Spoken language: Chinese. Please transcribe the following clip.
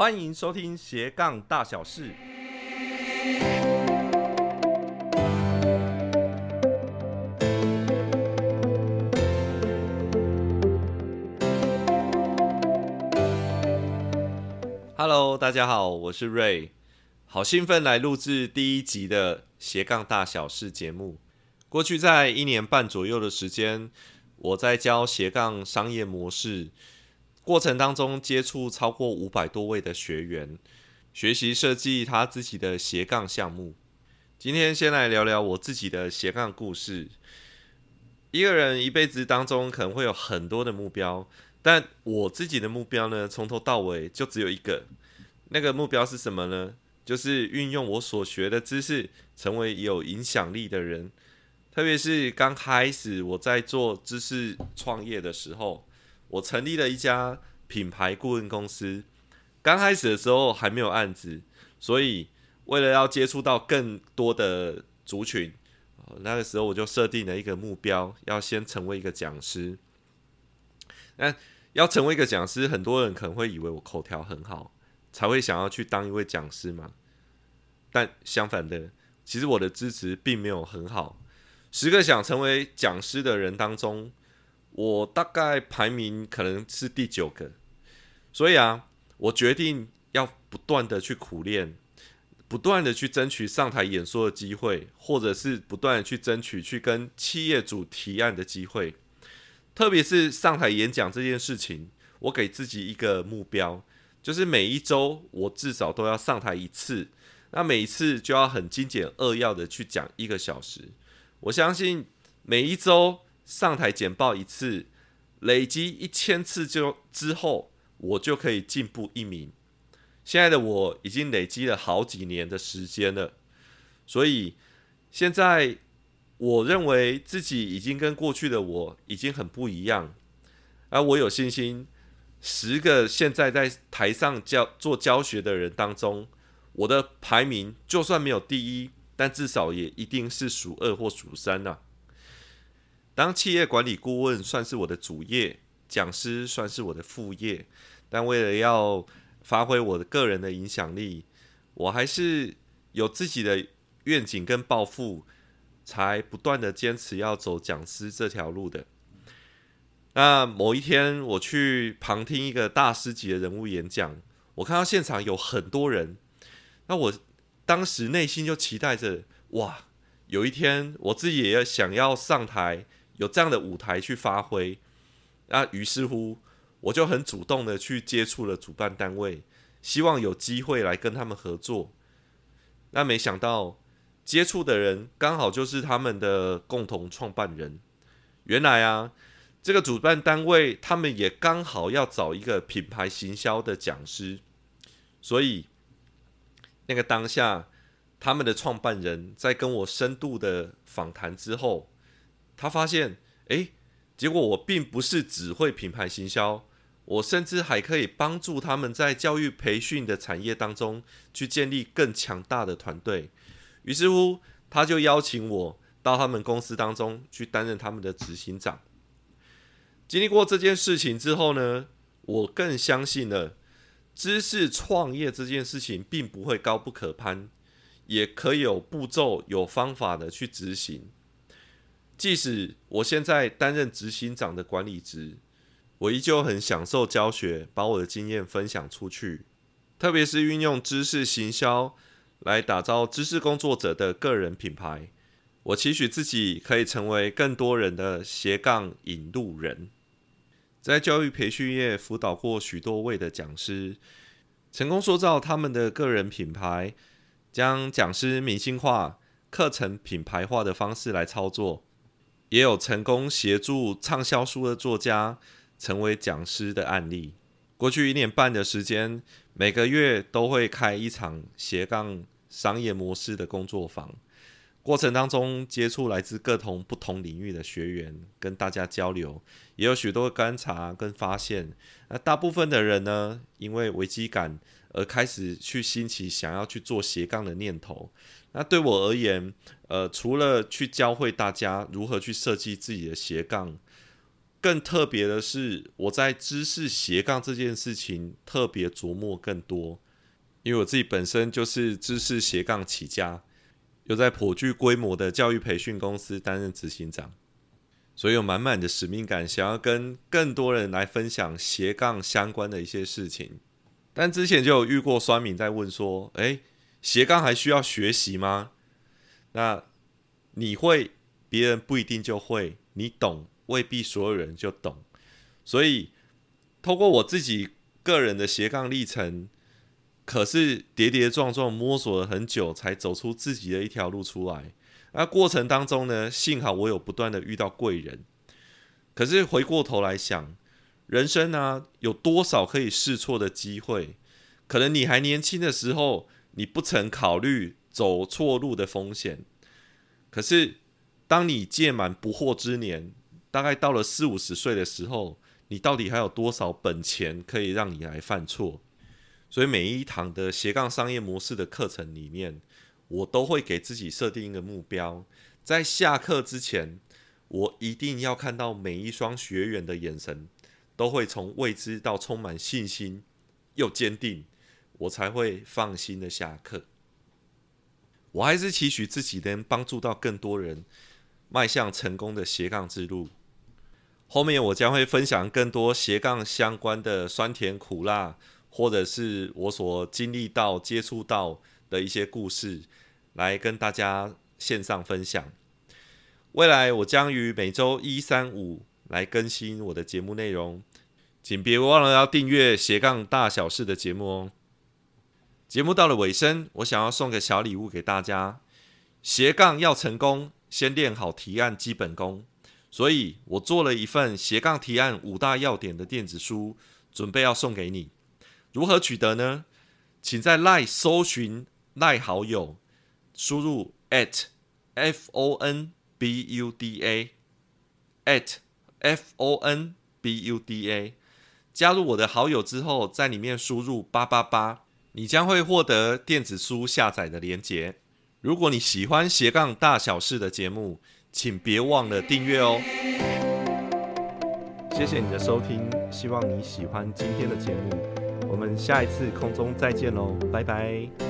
欢迎收听斜杠大小事。Hello，大家好，我是瑞，好兴奋来录制第一集的斜杠大小事节目。过去在一年半左右的时间，我在教斜杠商业模式过程当中，接触超过五百多位的学员，学习设计他自己的斜杠项目。今天先来聊聊我自己的斜杠故事。一个人一辈子当中可能会有很多的目标。但我自己的目标呢，从头到尾就只有一个，那个目标是什么呢？就是运用我所学的知识，成为有影响力的人。特别是刚开始我在做知识创业的时候，我成立了一家品牌顾问公司。刚开始的时候还没有案子，所以为了要接触到更多的族群，那个时候我就设定了一个目标，要先成为一个讲师。那要成为一个讲师，很多人可能会以为我口条很好，才会想要去当一位讲师嘛。但相反的，其实我的资质并没有很好。十个想成为讲师的人当中，我大概排名可能是第九个。所以啊，我决定要不断的去苦练，不断的去争取上台演说的机会，或者是不断的去争取去跟企业主提案的机会。特别是上台演讲这件事情，我给自己一个目标，就是每一周我至少都要上台一次。那每一次就要很精简扼要的去讲一个小时。我相信每一周上台简报一次，累积一千次就之后，我就可以进步一名。现在的我已经累积了好几年的时间了，所以现在。我认为自己已经跟过去的我已经很不一样，而我有信心，十个现在在台上教做教学的人当中，我的排名就算没有第一，但至少也一定是数二或数三呐。当企业管理顾问算是我的主业，讲师算是我的副业，但为了要发挥我的个人的影响力，我还是有自己的愿景跟抱负。才不断的坚持要走讲师这条路的。那某一天，我去旁听一个大师级的人物演讲，我看到现场有很多人，那我当时内心就期待着，哇，有一天我自己也要想要上台，有这样的舞台去发挥。那于是乎，我就很主动的去接触了主办单位，希望有机会来跟他们合作。那没想到。接触的人刚好就是他们的共同创办人。原来啊，这个主办单位他们也刚好要找一个品牌行销的讲师，所以那个当下，他们的创办人在跟我深度的访谈之后，他发现，哎，结果我并不是只会品牌行销，我甚至还可以帮助他们在教育培训的产业当中去建立更强大的团队。于是乎，他就邀请我到他们公司当中去担任他们的执行长。经历过这件事情之后呢，我更相信了知识创业这件事情并不会高不可攀，也可以有步骤、有方法的去执行。即使我现在担任执行长的管理职，我依旧很享受教学，把我的经验分享出去，特别是运用知识行销。来打造知识工作者的个人品牌，我期许自己可以成为更多人的斜杠引路人。在教育培训业辅导过许多位的讲师，成功塑造他们的个人品牌，将讲师明星化、课程品牌化的方式来操作，也有成功协助畅销书的作家成为讲师的案例。过去一年半的时间。每个月都会开一场斜杠商业模式的工作坊，过程当中接触来自各同不同领域的学员，跟大家交流，也有许多观察跟发现。那大部分的人呢，因为危机感而开始去兴起想要去做斜杠的念头。那对我而言，呃，除了去教会大家如何去设计自己的斜杠，更特别的是，我在知识斜杠这件事情特别琢磨更多，因为我自己本身就是知识斜杠起家，又在颇具规模的教育培训公司担任执行长，所以有满满的使命感，想要跟更多人来分享斜杠相关的一些事情。但之前就有遇过酸民在问说：“诶，斜杠还需要学习吗？”那你会？别人不一定就会，你懂未必所有人就懂，所以透过我自己个人的斜杠历程，可是跌跌撞撞摸索了很久，才走出自己的一条路出来。那过程当中呢，幸好我有不断的遇到贵人。可是回过头来想，人生呢有多少可以试错的机会？可能你还年轻的时候，你不曾考虑走错路的风险，可是。当你届满不惑之年，大概到了四五十岁的时候，你到底还有多少本钱可以让你来犯错？所以每一堂的斜杠商业模式的课程里面，我都会给自己设定一个目标，在下课之前，我一定要看到每一双学员的眼神，都会从未知到充满信心又坚定，我才会放心的下课。我还是期许自己能帮助到更多人。迈向成功的斜杠之路，后面我将会分享更多斜杠相关的酸甜苦辣，或者是我所经历到、接触到的一些故事，来跟大家线上分享。未来我将于每周一、三、五来更新我的节目内容，请别忘了要订阅斜杠大小事的节目哦。节目到了尾声，我想要送个小礼物给大家，斜杠要成功。先练好提案基本功，所以我做了一份斜杠提案五大要点的电子书，准备要送给你。如何取得呢？请在赖搜寻赖好友，输入 at f o n b u d a at f o n b u d a，加入我的好友之后，在里面输入八八八，你将会获得电子书下载的连结。如果你喜欢斜杠大小事的节目，请别忘了订阅哦。谢谢你的收听，希望你喜欢今天的节目。我们下一次空中再见喽，拜拜。